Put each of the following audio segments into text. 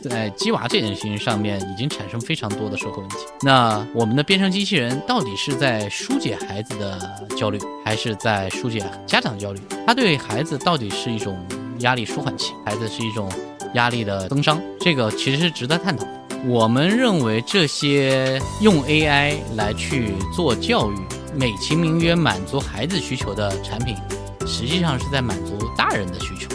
在鸡娃这件事情上面已经产生非常多的社会问题。那我们的编程机器人到底是在疏解孩子的焦虑，还是在疏解家长焦虑？它对孩子到底是一种压力舒缓器，孩子是一种压力的增伤？这个其实是值得探讨。我们认为这些用 AI 来去做教育，美其名曰满足孩子需求的产品，实际上是在满足大人的需求。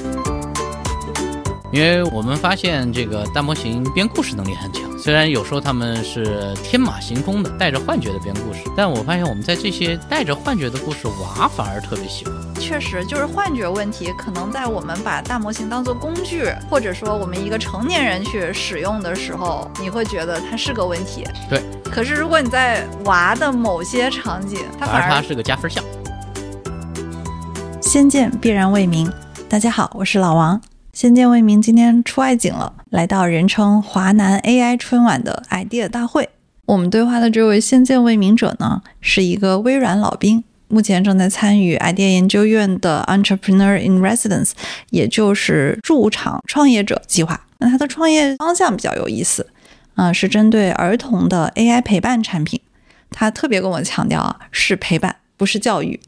因为我们发现这个大模型编故事能力很强，虽然有时候他们是天马行空的，带着幻觉的编故事，但我发现我们在这些带着幻觉的故事，娃反而特别喜欢。确实，就是幻觉问题，可能在我们把大模型当做工具，或者说我们一个成年人去使用的时候，你会觉得它是个问题。对。可是如果你在娃的某些场景，它反而它是个加分项。先见必然为明。大家好，我是老王。先见为明，今天出外景了，来到人称华南 AI 春晚的 idea 大会。我们对话的这位先见为明者呢，是一个微软老兵，目前正在参与 idea 研究院的 Entrepreneur in Residence，也就是驻场创业者计划。那他的创业方向比较有意思，啊，是针对儿童的 AI 陪伴产品。他特别跟我强调啊，是陪伴，不是教育。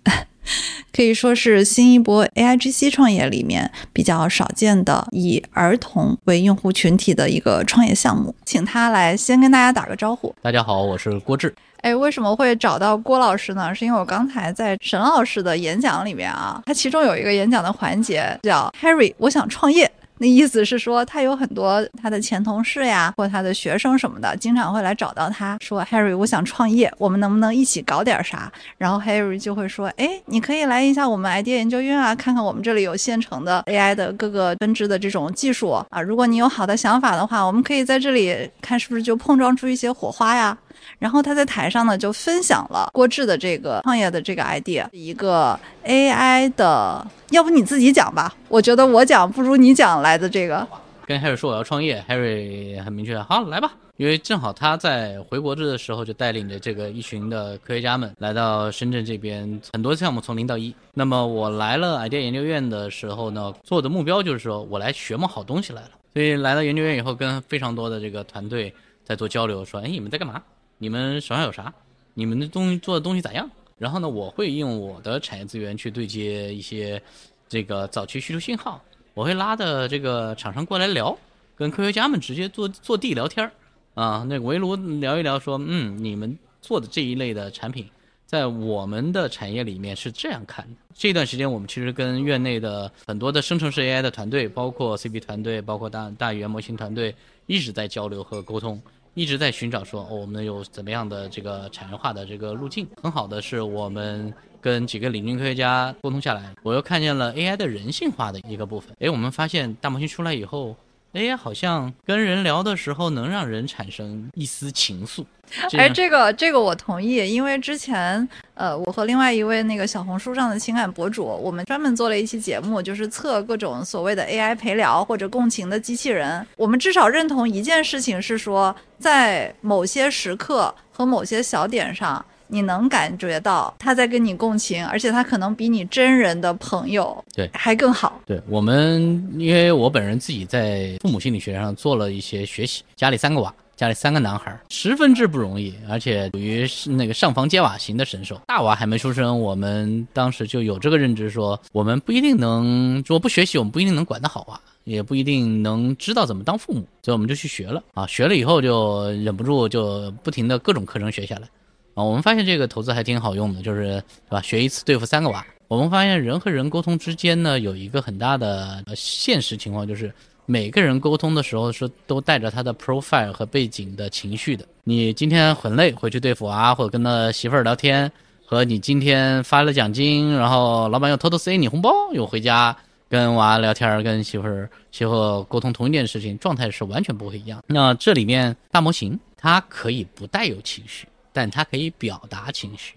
可以说是新一波 AIGC 创业里面比较少见的以儿童为用户群体的一个创业项目，请他来先跟大家打个招呼。大家好，我是郭志。哎，为什么会找到郭老师呢？是因为我刚才在沈老师的演讲里面啊，他其中有一个演讲的环节叫 Harry，我想创业。意思是说，他有很多他的前同事呀，或他的学生什么的，经常会来找到他说：“Harry，我想创业，我们能不能一起搞点啥？”然后 Harry 就会说：“哎，你可以来一下我们 idea 研究院啊，看看我们这里有现成的 AI 的各个分支的这种技术啊。如果你有好的想法的话，我们可以在这里看是不是就碰撞出一些火花呀。”然后他在台上呢就分享了郭志的这个创业的这个 idea，一个 AI 的，要不你自己讲吧？我觉得我讲不如你讲来的这个。跟 Harry 说我要创业，Harry 很明确，好来吧，因为正好他在回国的时候就带领着这个一群的科学家们来到深圳这边，很多项目从零到一。那么我来了 idea 研究院的时候呢，做的目标就是说我来学么好东西来了。所以来到研究院以后，跟非常多的这个团队在做交流，说，哎，你们在干嘛？你们手上有啥？你们的东西做的东西咋样？然后呢，我会用我的产业资源去对接一些这个早期需求信号，我会拉的这个厂商过来聊，跟科学家们直接坐坐地聊天儿啊，那个围炉聊一聊，说嗯，你们做的这一类的产品，在我们的产业里面是这样看的。这段时间，我们其实跟院内的很多的生成式 AI 的团队，包括 CP 团队，包括大大语言模型团队，一直在交流和沟通。一直在寻找说，我们有怎么样的这个产业化的这个路径。很好的是，我们跟几个领军科学家沟通下来，我又看见了 AI 的人性化的一个部分。诶，我们发现大模型出来以后。AI 好像跟人聊的时候能让人产生一丝情愫。哎，这个这个我同意，因为之前呃，我和另外一位那个小红书上的情感博主，我们专门做了一期节目，就是测各种所谓的 AI 陪聊或者共情的机器人。我们至少认同一件事情是说，在某些时刻和某些小点上。你能感觉到他在跟你共情，而且他可能比你真人的朋友对还更好。对我们，因为我本人自己在父母心理学上做了一些学习，家里三个娃，家里三个男孩，十分之不容易，而且属于是那个上房揭瓦型的神兽。大娃还没出生，我们当时就有这个认知，说我们不一定能，如果不学习，我们不一定能管得好啊，也不一定能知道怎么当父母，所以我们就去学了啊，学了以后就忍不住就不停的各种课程学下来。啊，我们发现这个投资还挺好用的，就是对吧？学一次对付三个娃。我们发现人和人沟通之间呢，有一个很大的现实情况，就是每个人沟通的时候是都带着他的 profile 和背景的情绪的。你今天很累，回去对付娃或者跟他媳妇儿聊天，和你今天发了奖金，然后老板又偷偷塞你红包，又回家跟娃聊天，跟媳妇儿媳妇沟通同一件事情，状态是完全不会一样。那这里面大模型它可以不带有情绪。但它可以表达情绪，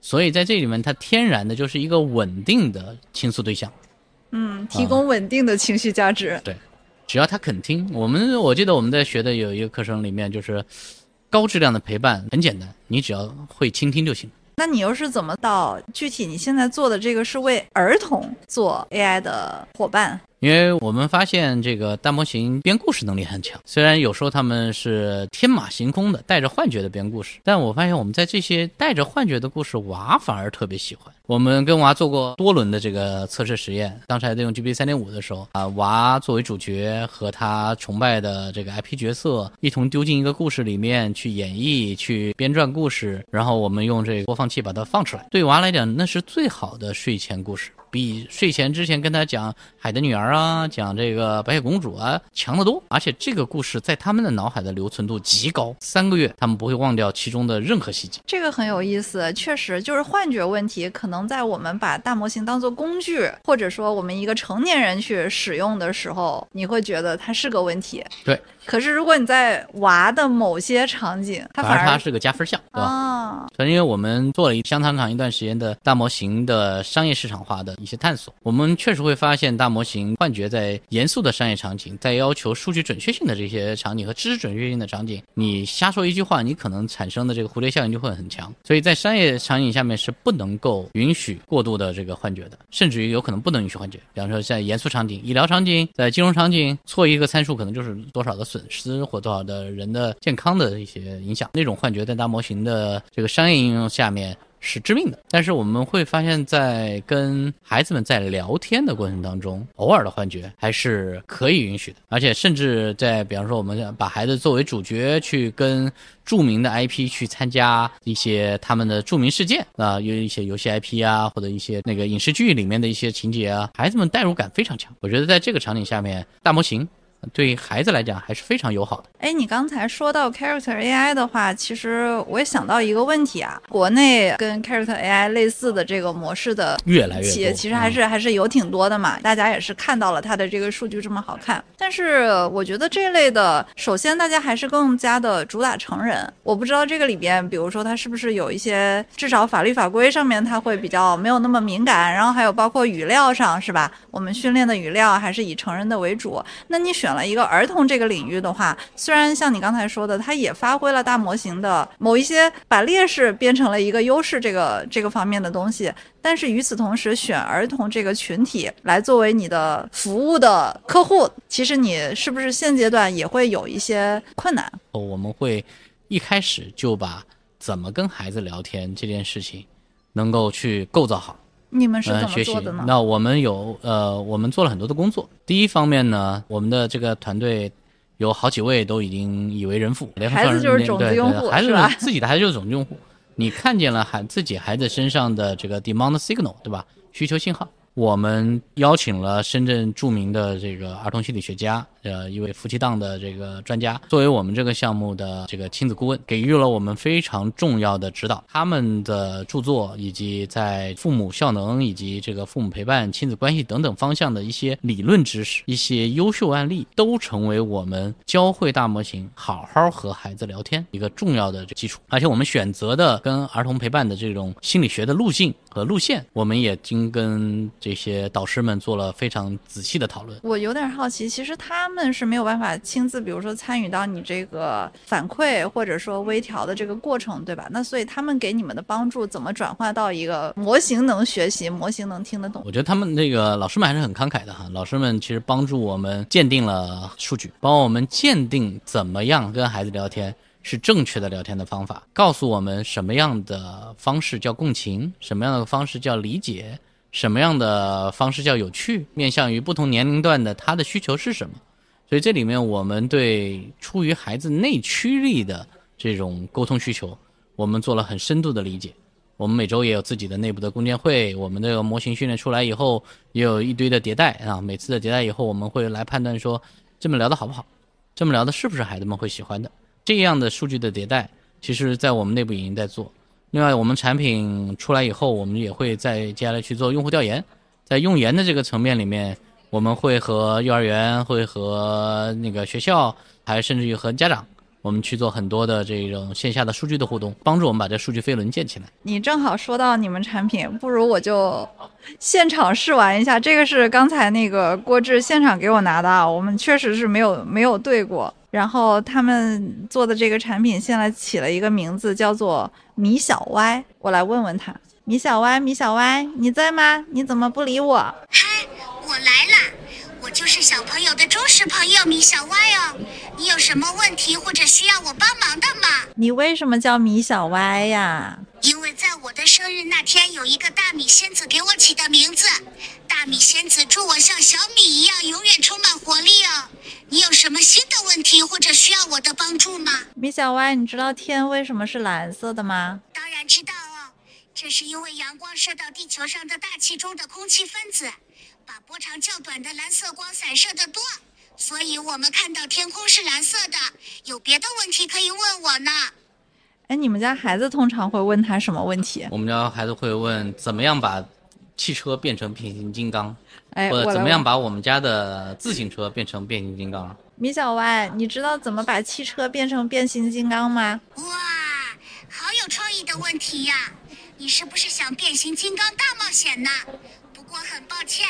所以在这里面，它天然的就是一个稳定的倾诉对象。嗯，提供稳定的情绪价值。对，只要他肯听。我们我记得我们在学的有一个课程里面，就是高质量的陪伴很简单，你只要会倾听就行。那你又是怎么到具体？你现在做的这个是为儿童做 AI 的伙伴？因为我们发现这个大模型编故事能力很强，虽然有时候他们是天马行空的、带着幻觉的编故事，但我发现我们在这些带着幻觉的故事，娃反而特别喜欢。我们跟娃做过多轮的这个测试实验，当时还在用 GPT 三点五的时候啊，娃作为主角和他崇拜的这个 IP 角色一同丢进一个故事里面去演绎、去编撰故事，然后我们用这个播放器把它放出来。对娃来讲，那是最好的睡前故事。比睡前之前跟他讲《海的女儿》啊，讲这个白雪公主啊强得多，而且这个故事在他们的脑海的留存度极高，三个月他们不会忘掉其中的任何细节。这个很有意思，确实就是幻觉问题，可能在我们把大模型当做工具，或者说我们一个成年人去使用的时候，你会觉得它是个问题。对。可是如果你在娃的某些场景，它反而它是个加分项，对吧？因为我们做了一相当长一段时间的大模型的商业市场化的。一些探索，我们确实会发现大模型幻觉在严肃的商业场景，在要求数据准确性的这些场景和知识准确性的场景，你瞎说一句话，你可能产生的这个蝴蝶效应就会很强。所以在商业场景下面是不能够允许过度的这个幻觉的，甚至于有可能不能允许幻觉。比方说在严肃场景、医疗场景、在金融场景，错一个参数可能就是多少的损失或多少的人的健康的一些影响。那种幻觉在大模型的这个商业应用下面。是致命的，但是我们会发现，在跟孩子们在聊天的过程当中，偶尔的幻觉还是可以允许的，而且甚至在，比方说，我们把孩子作为主角去跟著名的 IP 去参加一些他们的著名事件啊，有一些游戏 IP 啊，或者一些那个影视剧里面的一些情节啊，孩子们代入感非常强。我觉得在这个场景下面，大模型。对孩子来讲还是非常友好的。哎，你刚才说到 Character AI 的话，其实我也想到一个问题啊，国内跟 Character AI 类似的这个模式的越来越企业，其实还是还是有挺多的嘛。大家也是看到了它的这个数据这么好看，但是我觉得这类的，首先大家还是更加的主打成人。我不知道这个里边，比如说它是不是有一些至少法律法规上面它会比较没有那么敏感，然后还有包括语料上是吧？我们训练的语料还是以成人的为主。那你选一个儿童这个领域的话，虽然像你刚才说的，它也发挥了大模型的某一些把劣势变成了一个优势，这个这个方面的东西，但是与此同时，选儿童这个群体来作为你的服务的客户，其实你是不是现阶段也会有一些困难？我们会一开始就把怎么跟孩子聊天这件事情能够去构造好。你们是怎么做的呢？那我们有呃，我们做了很多的工作。第一方面呢，我们的这个团队有好几位都已经已为人父，孩子就是种子用户，孩子自己的孩子就是种子用户。你看见了孩自己孩子身上的这个 demand signal，对吧？需求信号。我们邀请了深圳著名的这个儿童心理学家，呃，一位夫妻档的这个专家，作为我们这个项目的这个亲子顾问，给予了我们非常重要的指导。他们的著作以及在父母效能以及这个父母陪伴、亲子关系等等方向的一些理论知识、一些优秀案例，都成为我们教会大模型好好和孩子聊天一个重要的基础。而且我们选择的跟儿童陪伴的这种心理学的路径和路线，我们也经跟。这些导师们做了非常仔细的讨论。我有点好奇，其实他们是没有办法亲自，比如说参与到你这个反馈或者说微调的这个过程，对吧？那所以他们给你们的帮助怎么转化到一个模型能学习、模型能听得懂？我觉得他们那个老师们还是很慷慨的哈。老师们其实帮助我们鉴定了数据，帮我们鉴定怎么样跟孩子聊天是正确的聊天的方法，告诉我们什么样的方式叫共情，什么样的方式叫理解。什么样的方式叫有趣？面向于不同年龄段的他的需求是什么？所以这里面我们对出于孩子内驱力的这种沟通需求，我们做了很深度的理解。我们每周也有自己的内部的共建会，我们这个模型训练出来以后，也有一堆的迭代啊。每次的迭代以后，我们会来判断说这么聊的好不好，这么聊的是不是孩子们会喜欢的。这样的数据的迭代，其实在我们内部已经在做。另外，我们产品出来以后，我们也会在接下来去做用户调研，在用研的这个层面里面，我们会和幼儿园、会和那个学校，还甚至于和家长，我们去做很多的这种线下的数据的互动，帮助我们把这数据飞轮建起来。你正好说到你们产品，不如我就现场试玩一下。这个是刚才那个郭志现场给我拿的啊，我们确实是没有没有对过。然后他们做的这个产品现在起了一个名字，叫做米小歪。我来问问他，米小歪，米小歪，你在吗？你怎么不理我？嗨，我来了。我我就是小朋友的忠实朋友米小歪哦。你有什么问题或者需要我帮忙的吗？你为什么叫米小歪呀？因为在我的生日那天，有一个大米仙子给我起的名字。大米仙子祝我像小米一样永远充满活力哦。你有什么新的问题或者需要我的帮助吗？米小歪，你知道天为什么是蓝色的吗？当然知道哦，这是因为阳光射到地球上的大气中的空气分子，把波长较短的蓝色光散射的多，所以我们看到天空是蓝色的。有别的问题可以问我呢。哎，你们家孩子通常会问他什么问题？我们家孩子会问怎么样把汽车变成变形金刚，哎，或者我怎么样把我们家的自行车变成变形金刚。米小歪，你知道怎么把汽车变成变形金刚吗？哇，好有创意的问题呀！你是不是想变形金刚大冒险呢？不过很抱歉，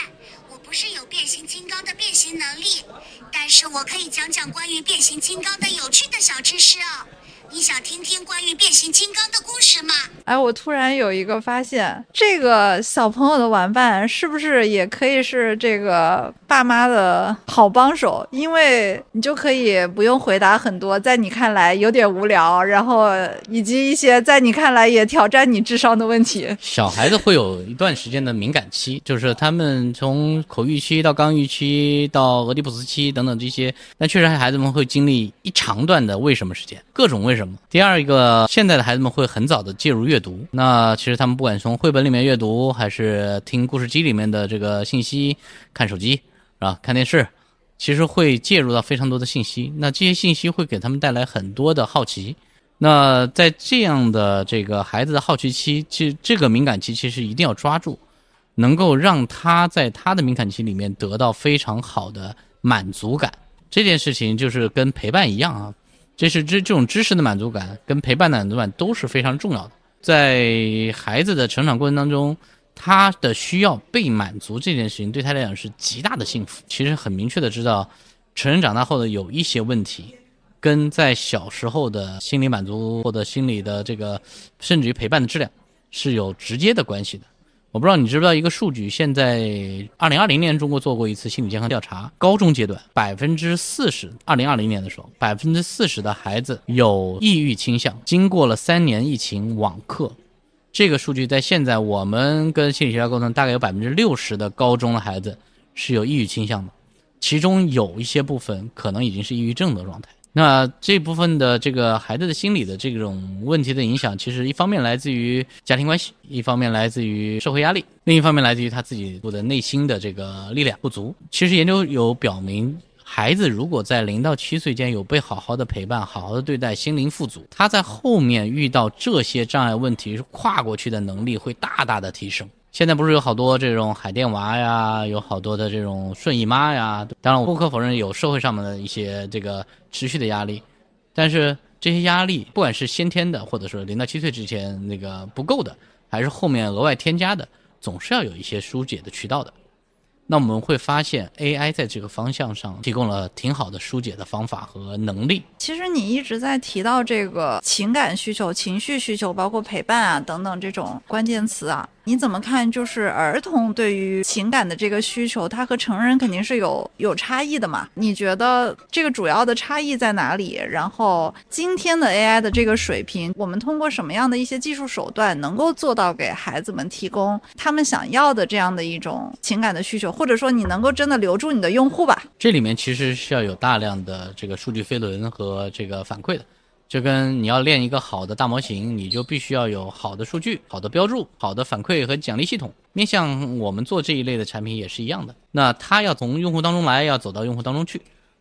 我不是有变形金刚的变形能力，但是我可以讲讲关于变形金刚的有趣的小知识哦。你想听听关于变形金刚的故事吗？哎，我突然有一个发现，这个小朋友的玩伴是不是也可以是这个爸妈的好帮手？因为你就可以不用回答很多在你看来有点无聊，然后以及一些在你看来也挑战你智商的问题。小孩子会有一段时间的敏感期，就是他们从口欲期到肛欲期到俄狄浦斯期等等这些，那确实孩子们会经历一长段的为什么时间，各种为什么。第二一个，现在的孩子们会很早的介入阅读，那其实他们不管从绘本里面阅读，还是听故事机里面的这个信息，看手机啊，看电视，其实会介入到非常多的信息，那这些信息会给他们带来很多的好奇。那在这样的这个孩子的好奇期，其实这个敏感期其实一定要抓住，能够让他在他的敏感期里面得到非常好的满足感。这件事情就是跟陪伴一样啊，这是知这种知识的满足感跟陪伴的满足感都是非常重要的。在孩子的成长过程当中，他的需要被满足这件事情对他来讲是极大的幸福。其实很明确的知道，成人长大后的有一些问题，跟在小时候的心理满足或者心理的这个，甚至于陪伴的质量是有直接的关系的。我不知道你知不知道一个数据，现在二零二零年中国做过一次心理健康调查，高中阶段百分之四十，二零二零年的时候百分之四十的孩子有抑郁倾向，经过了三年疫情网课。这个数据在现在我们跟心理学家沟通，大概有百分之六十的高中的孩子是有抑郁倾向的，其中有一些部分可能已经是抑郁症的状态。那这部分的这个孩子的心理的这种问题的影响，其实一方面来自于家庭关系，一方面来自于社会压力，另一方面来自于他自己的内心的这个力量不足。其实研究有表明，孩子如果在零到七岁间有被好好的陪伴、好好的对待，心灵富足，他在后面遇到这些障碍问题跨过去的能力会大大的提升。现在不是有好多这种海淀娃呀，有好多的这种顺义妈呀。当然，我不可否认有社会上面的一些这个持续的压力，但是这些压力，不管是先天的，或者说零到七岁之前那个不够的，还是后面额外添加的，总是要有一些疏解的渠道的。那我们会发现，AI 在这个方向上提供了挺好的疏解的方法和能力。其实你一直在提到这个情感需求、情绪需求，包括陪伴啊等等这种关键词啊，你怎么看？就是儿童对于情感的这个需求，它和成人肯定是有有差异的嘛？你觉得这个主要的差异在哪里？然后今天的 AI 的这个水平，我们通过什么样的一些技术手段，能够做到给孩子们提供他们想要的这样的一种情感的需求，或者说你能够真的留住你的用户吧？这里面其实是要有大量的这个数据飞轮和这个反馈的，就跟你要练一个好的大模型，你就必须要有好的数据、好的标注、好的反馈和奖励系统。面向我们做这一类的产品也是一样的，那它要从用户当中来，要走到用户当中去，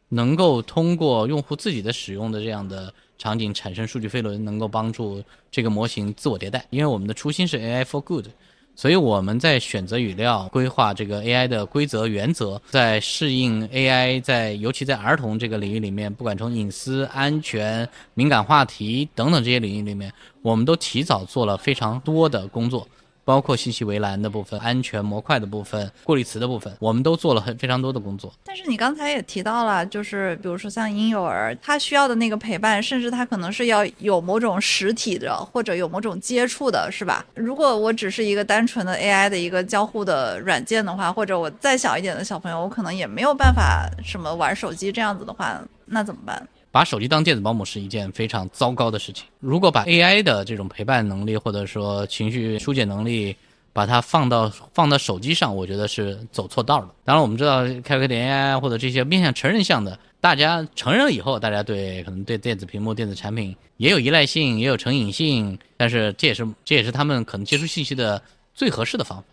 能够通过用户自己的使用的这样的场景产生数据飞轮，能够帮助这个模型自我迭代。因为我们的初心是 AI for good。所以我们在选择语料、规划这个 AI 的规则原则，在适应 AI 在尤其在儿童这个领域里面，不管从隐私、安全、敏感话题等等这些领域里面，我们都提早做了非常多的工作，包括信息围栏的部分、安全模块的部分、过滤词的部分，我们都做了很非常多的工作。但是你刚才也提到了，就是比如说像婴幼儿，他需要的那个陪伴，甚至他可能是要有某种实体的，或者有某种接触的，是吧？如果我只是一个单纯的 AI 的一个交互的软件的话，或者我再小一点的小朋友，我可能也没有办法什么玩手机这样子的话，那怎么办？把手机当电子保姆是一件非常糟糕的事情。如果把 AI 的这种陪伴能力或者说情绪疏解能力，把它放到放到手机上，我觉得是走错道了。当然，我们知道开个点 AI 或者这些面向成人向的，大家成人了以后，大家对可能对电子屏幕、电子产品也有依赖性，也有成瘾性，但是这也是这也是他们可能接触信息的最合适的方法。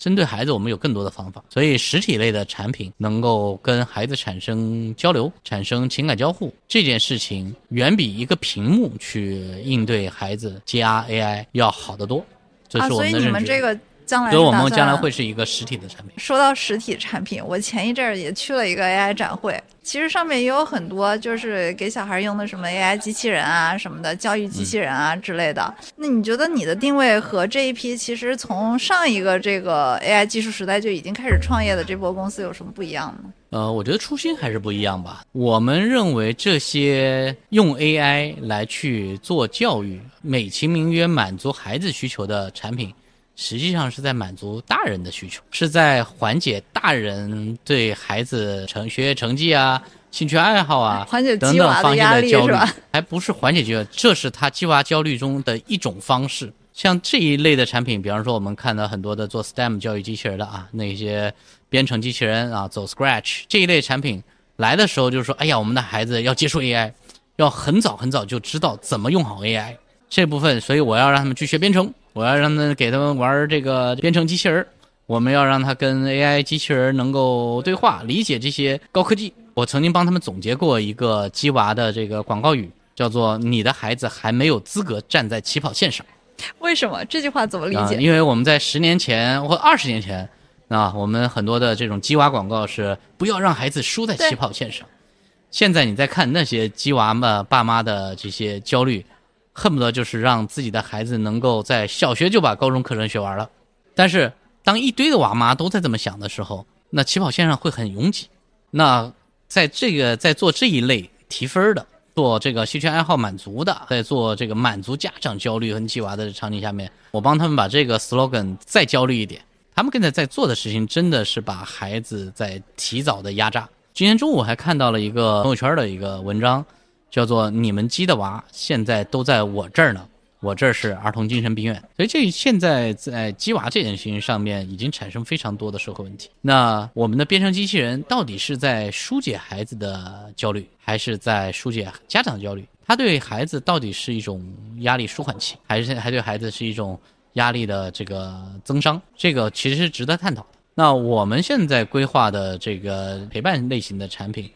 针对孩子，我们有更多的方法，所以实体类的产品能够跟孩子产生交流、产生情感交互，这件事情远比一个屏幕去应对孩子加 AI 要好得多。这啊，是我所以你们的认知。们这个将来所以我们将来会是一个实体的产品。说到实体产品，我前一阵儿也去了一个 AI 展会，其实上面也有很多就是给小孩用的什么 AI 机器人啊什么的，教育机器人啊之类的。那你觉得你的定位和这一批其实从上一个这个 AI 技术时代就已经开始创业的这波公司有什么不一样呢？呃，我觉得初心还是不一样吧。我们认为这些用 AI 来去做教育、美其名曰满足孩子需求的产品，实际上是在满足大人的需求，是在缓解大人对孩子成学业成绩啊、兴趣爱好啊 缓解等等方压面焦虑 还不是缓解焦虑，这是他鸡娃焦虑中的一种方式。像这一类的产品，比方说我们看到很多的做 STEM 教育机器人的啊，那些编程机器人啊，走 Scratch 这一类产品来的时候，就是说，哎呀，我们的孩子要接触 AI，要很早很早就知道怎么用好 AI 这部分，所以我要让他们去学编程，我要让他们给他们玩这个编程机器人儿，我们要让他跟 AI 机器人能够对话，理解这些高科技。我曾经帮他们总结过一个鸡娃的这个广告语，叫做“你的孩子还没有资格站在起跑线上”。为什么这句话怎么理啊，解？因为我们在十年前或二十年前啊，我们很多的这种鸡娃广告是不要让孩子输在起跑线上。现在你再看那些鸡娃们爸妈的这些焦虑，恨不得就是让自己的孩子能够在小学就把高中课程学完了。但是当一堆的娃妈都在这么想的时候，那起跑线上会很拥挤。那在这个在做这一类提分的，做这个兴趣爱好满足的，在做这个满足家长焦虑和鸡娃的场景下面，我帮他们把这个 slogan 再焦虑一点。他们现在在做的事情真的是把孩子在提早的压榨。今天中午还看到了一个朋友圈的一个文章，叫做“你们鸡的娃现在都在我这儿呢”。我这儿是儿童精神病院，所以这现在在鸡娃这件事情上面已经产生非常多的社会问题。那我们的编程机器人到底是在疏解孩子的焦虑，还是在疏解家长的焦虑？它对孩子到底是一种压力舒缓器，还是还对孩子是一种压力的这个增伤？这个其实是值得探讨的。那我们现在规划的这个陪伴类型的产品，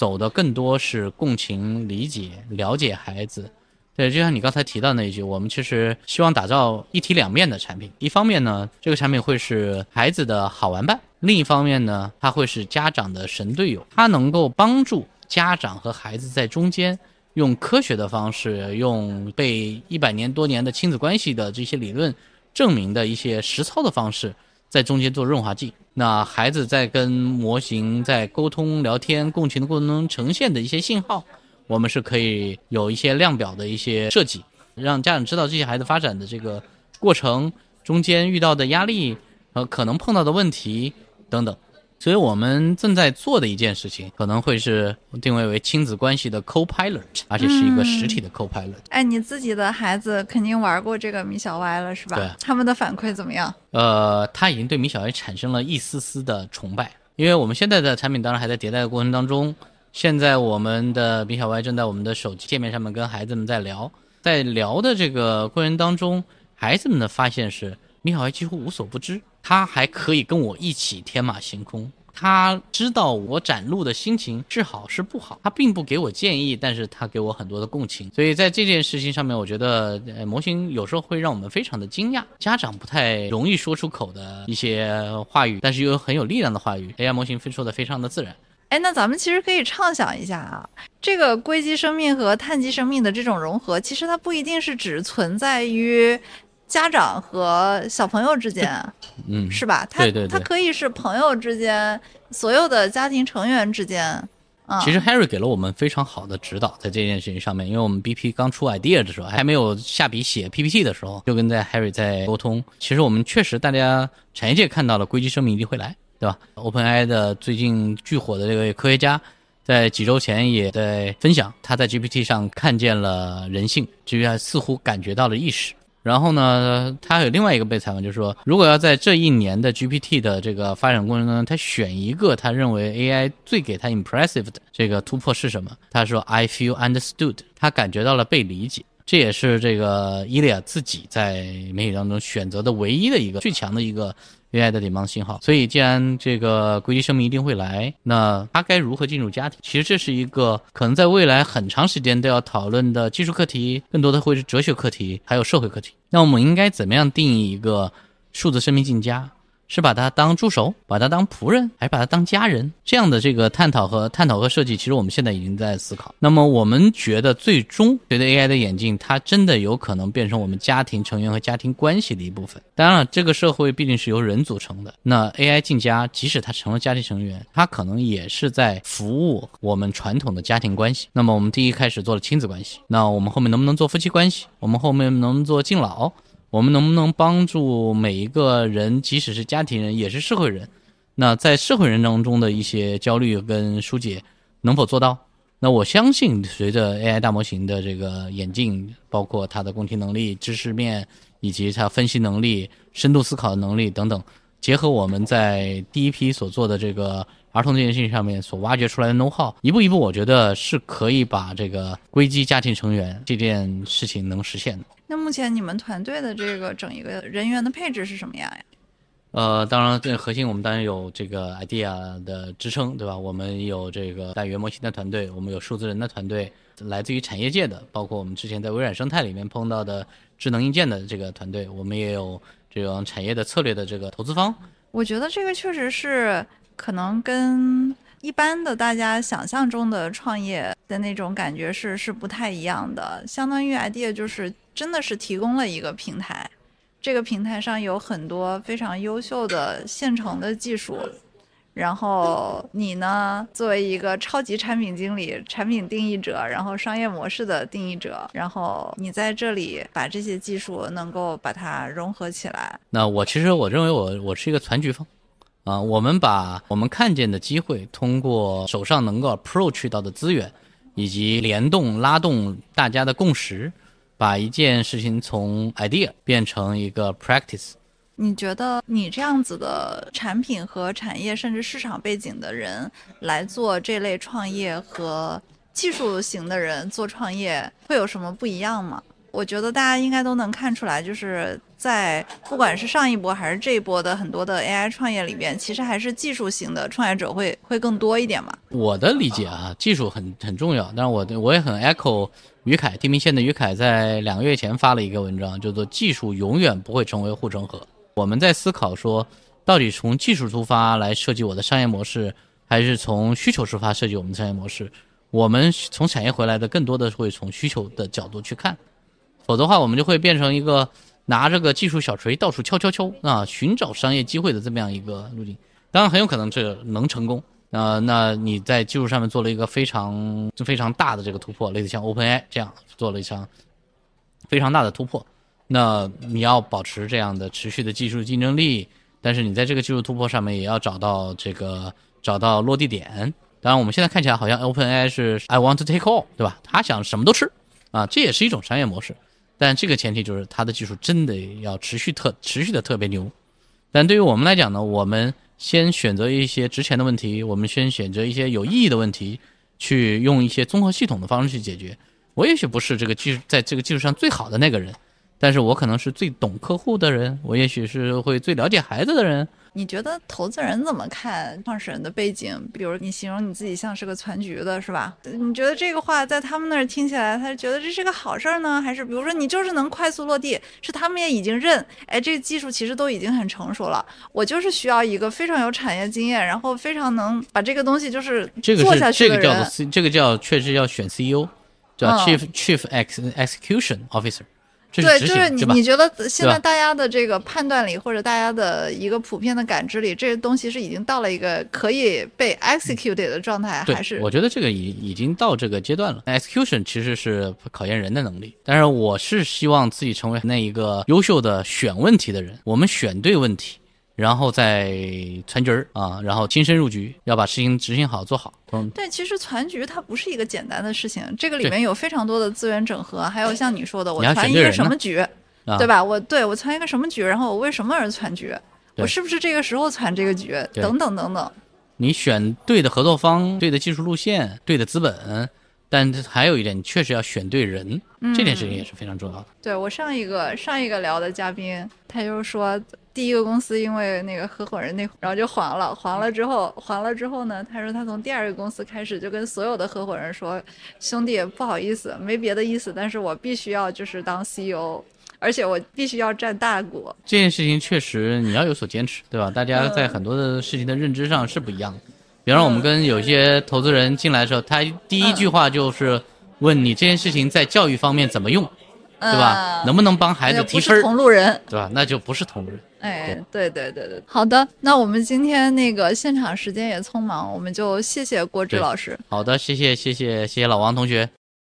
走的更多是共情、理解、了解孩子。对，就像你刚才提到那一句，我们其实希望打造一体两面的产品。一方面呢，这个产品会是孩子的好玩伴；另一方面呢，它会是家长的神队友，它能够帮助家长和孩子在中间用科学的方式，用被一百年多年的亲子关系的这些理论证明的一些实操的方式，在中间做润滑剂。那孩子在跟模型在沟通、聊天、共情的过程中呈现的一些信号。我们是可以有一些量表的一些设计，让家长知道这些孩子发展的这个过程中间遇到的压力和可能碰到的问题等等。所以我们正在做的一件事情，可能会是定位为亲子关系的 co-pilot，而且是一个实体的 co-pilot。哎，你自己的孩子肯定玩过这个米小歪了是吧？对他们的反馈怎么样？呃，他已经对米小歪产生了一丝丝的崇拜，因为我们现在的产品当然还在迭代的过程当中。现在我们的米小歪正在我们的手机界面上面跟孩子们在聊，在聊的这个过程当中，孩子们的发现是米小歪几乎无所不知，他还可以跟我一起天马行空。他知道我展露的心情是好是不好，他并不给我建议，但是他给我很多的共情。所以在这件事情上面，我觉得呃模型有时候会让我们非常的惊讶，家长不太容易说出口的一些话语，但是又很有力量的话语，AI 模型非说的非常的自然。哎，那咱们其实可以畅想一下啊，这个硅基生命和碳基生命的这种融合，其实它不一定是只存在于家长和小朋友之间，嗯，是吧？它对对对它可以是朋友之间，所有的家庭成员之间。嗯，其实 Harry 给了我们非常好的指导，在这件事情上面，因为我们 BP 刚出 idea 的时候，还没有下笔写 PPT 的时候，就跟在 Harry 在沟通。其实我们确实，大家产业界看到了硅基生命一定会来，对吧？OpenAI 的最近巨火的这个科学家，在几周前也在分享，他在 GPT 上看见了人性，就是他似乎感觉到了意识。然后呢，他还有另外一个被采访，就是说，如果要在这一年的 GPT 的这个发展过程中，他选一个他认为 AI 最给他 impressive 的这个突破是什么？他说，I feel understood，他感觉到了被理解。这也是这个伊利亚自己在媒体当中选择的唯一的一个最强的一个 AI 的联邦信号。所以，既然这个硅基生命一定会来，那他该如何进入家庭？其实这是一个可能在未来很长时间都要讨论的技术课题，更多的会是哲学课题，还有社会课题。那我们应该怎么样定义一个数字生命进家？是把它当助手，把它当仆人，还是把它当家人？这样的这个探讨和探讨和设计，其实我们现在已经在思考。那么我们觉得，最终随着 AI 的演进，它真的有可能变成我们家庭成员和家庭关系的一部分。当然了，这个社会毕竟是由人组成的。那 AI 进家，即使它成了家庭成员，它可能也是在服务我们传统的家庭关系。那么我们第一开始做了亲子关系，那我们后面能不能做夫妻关系？我们后面能不能做敬老？我们能不能帮助每一个人，即使是家庭人，也是社会人？那在社会人当中的一些焦虑跟疏解，能否做到？那我相信，随着 AI 大模型的这个演进，包括它的共情能力、知识面，以及它分析能力、深度思考的能力等等，结合我们在第一批所做的这个儿童这件事情上面所挖掘出来的 know how，一步一步，我觉得是可以把这个硅基家庭成员这件事情能实现的。那目前你们团队的这个整一个人员的配置是什么样呀？呃，当然，这核心我们当然有这个 idea 的支撑，对吧？我们有这个大语言模型的团队，我们有数字人的团队，来自于产业界的，包括我们之前在微软生态里面碰到的智能硬件的这个团队，我们也有这种产业的策略的这个投资方。我觉得这个确实是可能跟一般的大家想象中的创业的那种感觉是是不太一样的，相当于 idea 就是真的是提供了一个平台，这个平台上有很多非常优秀的现成的技术，然后你呢作为一个超级产品经理、产品定义者，然后商业模式的定义者，然后你在这里把这些技术能够把它融合起来。那我其实我认为我我是一个全局方。啊，我们把我们看见的机会，通过手上能够 approach 到的资源，以及联动拉动大家的共识，把一件事情从 idea 变成一个 practice。你觉得你这样子的产品和产业，甚至市场背景的人来做这类创业，和技术型的人做创业会有什么不一样吗？我觉得大家应该都能看出来，就是在不管是上一波还是这一波的很多的 AI 创业里边，其实还是技术型的创业者会会更多一点嘛。我的理解啊，技术很很重要，但是我的我也很 echo 于凯地平线的于凯在两个月前发了一个文章，叫做“技术永远不会成为护城河”。我们在思考说，到底从技术出发来设计我的商业模式，还是从需求出发设计我们的商业模式？我们从产业回来的更多的会从需求的角度去看。否则的话，我们就会变成一个拿着个技术小锤到处敲敲敲啊，寻找商业机会的这么样一个路径。当然，很有可能这能成功啊。那你在技术上面做了一个非常非常大的这个突破，类似像 OpenAI 这样做了一项非常大的突破。那你要保持这样的持续的技术竞争力，但是你在这个技术突破上面也要找到这个找到落地点。当然，我们现在看起来好像 OpenAI 是 I want to take all，对吧？他想什么都吃啊，这也是一种商业模式。但这个前提就是它的技术真的要持续特持续的特别牛。但对于我们来讲呢，我们先选择一些值钱的问题，我们先选择一些有意义的问题，去用一些综合系统的方式去解决。我也许不是这个技术在这个技术上最好的那个人，但是我可能是最懂客户的人，我也许是会最了解孩子的人。你觉得投资人怎么看创始人的背景？比如你形容你自己像是个全局的，是吧？你觉得这个话在他们那儿听起来，他觉得这是个好事儿呢，还是比如说你就是能快速落地，是他们也已经认，哎，这个技术其实都已经很成熟了，我就是需要一个非常有产业经验，然后非常能把这个东西就是这个做下是这个叫去的人。做 C，这个叫确实要选 CEO，叫嗯 Chief、Chief Ex Execution Officer。对，就是你？你觉得现在大家的这个判断里，或者大家的一个普遍的感知里，这些东西是已经到了一个可以被 executed 的状态，对还是，我觉得这个已已经到这个阶段了。Execution 其实是考验人的能力，但是我是希望自己成为那一个优秀的选问题的人。我们选对问题，然后再传局儿啊，然后亲身入局，要把事情执行好做好。嗯，对，其实攒局它不是一个简单的事情，这个里面有非常多的资源整合，还有像你说的，我攒一个什么局，啊，对？吧？我对我攒一个什么局，然后我为什么而攒局？我是不是这个时候攒这个局？等等等等。你选对的合作方、对的技术路线、对的资本，但还有一点，你确实要选对人，这件事情也是非常重要的。对我上一个上一个聊的嘉宾，他就是说，第一个公司因为那个合伙人那，然后就黄了，黄了之后，黄了之后呢，他说他从第二个公司开始就跟所有的合伙人说，兄弟不好意思，没别的意思，但是我必须要就是当 CEO，而且我必须要占大股。这件事情确实你要有所坚持，对吧？大家在很多的事情的认知上是不一样的。比方说，我们跟有些投资人进来的时候，他第一句话就是问你这件事情在教育方面怎么用，对吧？嗯能不能帮孩子提升，同路人。对吧？那就不是同路人。哎，对对对对，好的，那我们今天那个现场时间也匆忙，我们就谢谢郭志老师。好的，谢谢谢谢谢谢老王同学。